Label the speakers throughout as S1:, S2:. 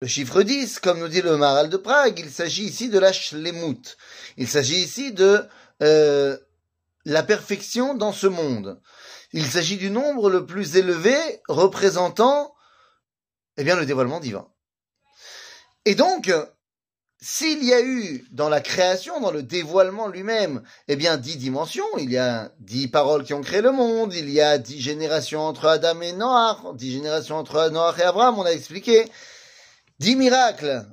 S1: le chiffre 10, comme nous dit le Maral de Prague, il s'agit ici de la shlemut. Il s'agit ici de euh, la perfection dans ce monde. Il s'agit du nombre le plus élevé représentant eh bien, le dévoilement divin. Et donc, s'il y a eu dans la création, dans le dévoilement lui-même, eh bien, dix dimensions, il y a dix paroles qui ont créé le monde, il y a dix générations entre Adam et Noach, dix générations entre Noach et Abraham, on a expliqué, dix miracles.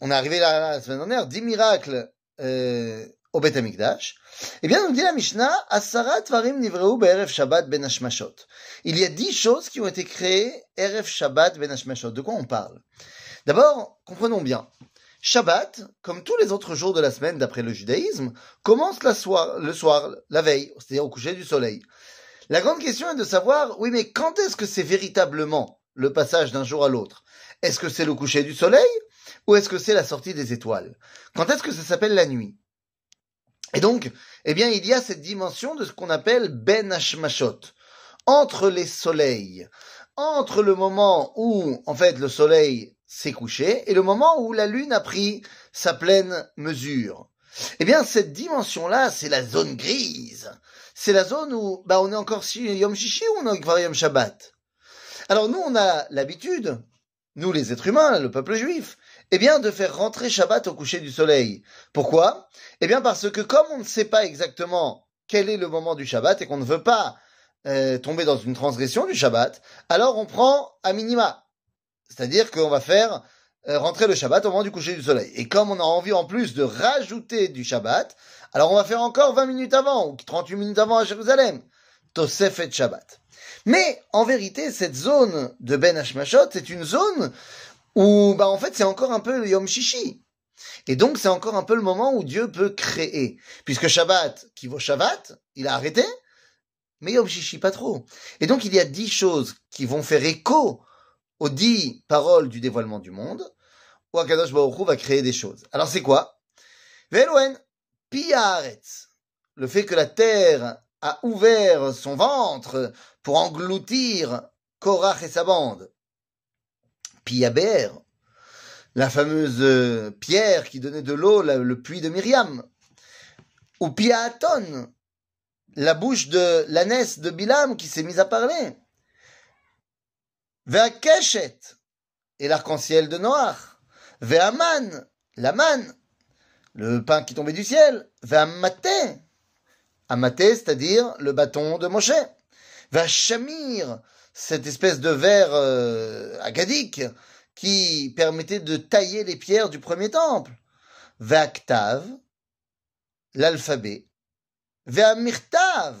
S1: On est arrivé là, la semaine dernière, dix miracles euh, au Beth Amikdash. Eh bien, nous dit la Mishnah, Asarat Varim Nivreu Be'erev Shabbat Ben Hashmashot. Il y a dix choses qui ont été créées Erev Shabbat Ben Hashmashot. De quoi on parle? D'abord, comprenons bien. Shabbat, comme tous les autres jours de la semaine d'après le judaïsme, commence la soir, le soir, la veille, c'est-à-dire au coucher du soleil. La grande question est de savoir, oui, mais quand est-ce que c'est véritablement le passage d'un jour à l'autre Est-ce que c'est le coucher du soleil ou est-ce que c'est la sortie des étoiles? Quand est-ce que ça s'appelle la nuit? Et donc, eh bien, il y a cette dimension de ce qu'on appelle Ben Hashmashot, entre les soleils, entre le moment où, en fait, le soleil s'est couché et le moment où la lune a pris sa pleine mesure. Eh bien, cette dimension-là, c'est la zone grise. C'est la zone où, bah, on est encore sur Yom Shishi ou on est encore Yom Shabbat? Alors nous, on a l'habitude, nous les êtres humains, le peuple juif, eh bien, de faire rentrer Shabbat au coucher du soleil. Pourquoi? Eh bien, parce que comme on ne sait pas exactement quel est le moment du Shabbat et qu'on ne veut pas euh, tomber dans une transgression du Shabbat, alors on prend à minima. C'est-à-dire qu'on va faire euh, rentrer le Shabbat au moment du coucher du soleil. Et comme on a envie en plus de rajouter du Shabbat, alors on va faire encore 20 minutes avant ou 38 minutes avant à Jérusalem. Tosef Shabbat. Mais en vérité, cette zone de Ben Hashmashot, c'est une zone où, bah, en fait, c'est encore un peu le Yom Shishi. Et donc, c'est encore un peu le moment où Dieu peut créer. Puisque Shabbat, qui vaut Shabbat, il a arrêté, mais Yom Shishi pas trop. Et donc, il y a dix choses qui vont faire écho aux dix paroles du dévoilement du monde, où Akadosh Baruch va créer des choses. Alors, c'est quoi? Veloen, Piaretz. Le fait que la terre a ouvert son ventre pour engloutir Korach et sa bande. Piaber, la fameuse pierre qui donnait de l'eau, le puits de Myriam. Ou Piaton, la bouche de l'ânesse de Bilam qui s'est mise à parler. Ve'akeshet, et l'arc-en-ciel de Noach. Ve'aman, la manne, le pain qui tombait du ciel. Ve'amaté, amaté, c'est-à-dire le bâton de Moshe. Ve'ashamir, cette espèce de verre euh, agadique qui permettait de tailler les pierres du premier temple. Ve'aktav, l'alphabet. Ve'amirtav.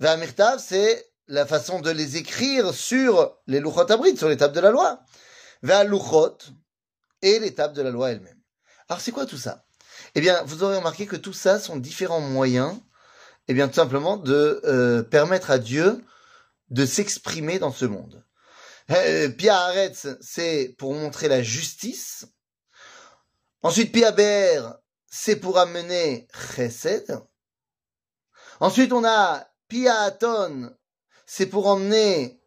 S1: Ve'amirtav, c'est la façon de les écrire sur les luchot abrid, sur les tables de la loi. Ve'aluchot, et les tables de la loi elle-même. Alors c'est quoi tout ça? Eh bien, vous aurez remarqué que tout ça sont différents moyens, eh bien tout simplement de euh, permettre à Dieu de s'exprimer dans ce monde. Euh, Pia c'est pour montrer la justice. Ensuite, Pia c'est pour amener Chesed. Ensuite, on a Pia Aton, c'est pour emmener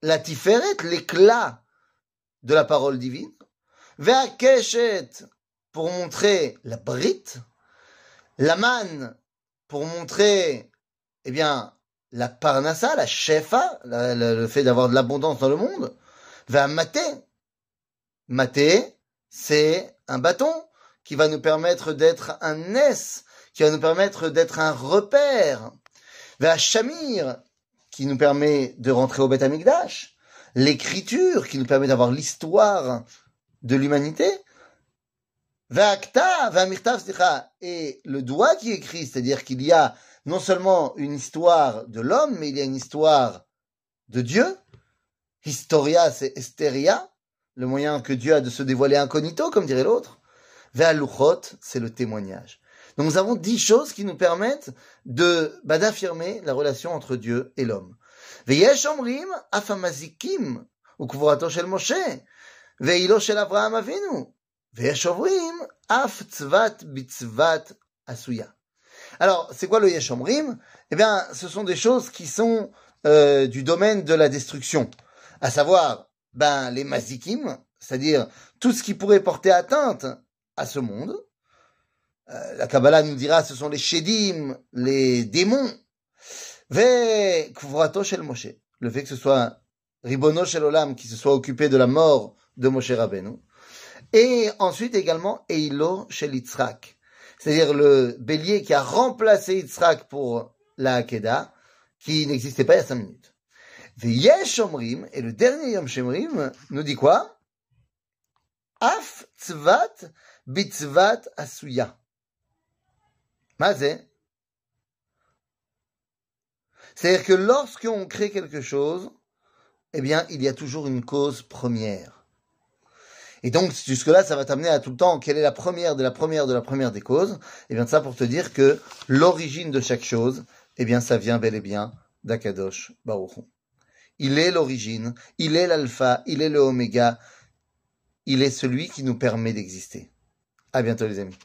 S1: la Tiferet, l'éclat de la parole divine. Vea Keshet, pour montrer la Brit. La Man, pour montrer, eh bien, la parnassa, la shefa, le fait d'avoir de l'abondance dans le monde, va maté. Maté, c'est un bâton qui va nous permettre d'être un S, qui va nous permettre d'être un repère. Va shamir, qui nous permet de rentrer au Beth. L'écriture, qui nous permet d'avoir l'histoire de l'humanité. Va akta, va mirtav, et le doigt qui écrit, c'est-à-dire qu'il y a non seulement une histoire de l'homme, mais il y a une histoire de Dieu. Historia, c'est Esteria, le moyen que Dieu a de se dévoiler incognito, comme dirait l'autre. Ve'aluchot, c'est le témoignage. Donc nous avons dix choses qui nous permettent de bah, d'affirmer la relation entre Dieu et l'homme. Ve'yesh omrim afamazikim ukvorato shel Moshe ve'ilo shel Avraham Avinu Alors, c'est quoi le Yeshomrim Eh bien, ce sont des choses qui sont euh, du domaine de la destruction. À savoir, ben, les mazikim, c'est-à-dire tout ce qui pourrait porter atteinte à ce monde. Euh, la Kabbalah nous dira ce sont les shedim, les démons. Ve kuvrato shel Moshe. Le fait que ce soit Ribono shel Olam qui se soit occupé de la mort de Moshe Rabbeinu. Et ensuite également Eilo shel Yitzhak. C'est-à-dire le bélier qui a remplacé Yitzhak pour la Hakeda, qui n'existait pas il y a cinq minutes. Veyesh Omrim, et le dernier Yom Shemrim nous dit quoi? Af tzvat bitzvat asuya. Mazé. C'est-à-dire que lorsqu'on crée quelque chose, eh bien, il y a toujours une cause première. Et donc, jusque-là, ça va t'amener à tout le temps, quelle est la première de la première de la première des causes? Eh bien, ça pour te dire que l'origine de chaque chose, eh bien, ça vient bel et bien d'Akadosh Baruch Il est l'origine, il est l'alpha, il est le oméga, il est celui qui nous permet d'exister. À bientôt les amis.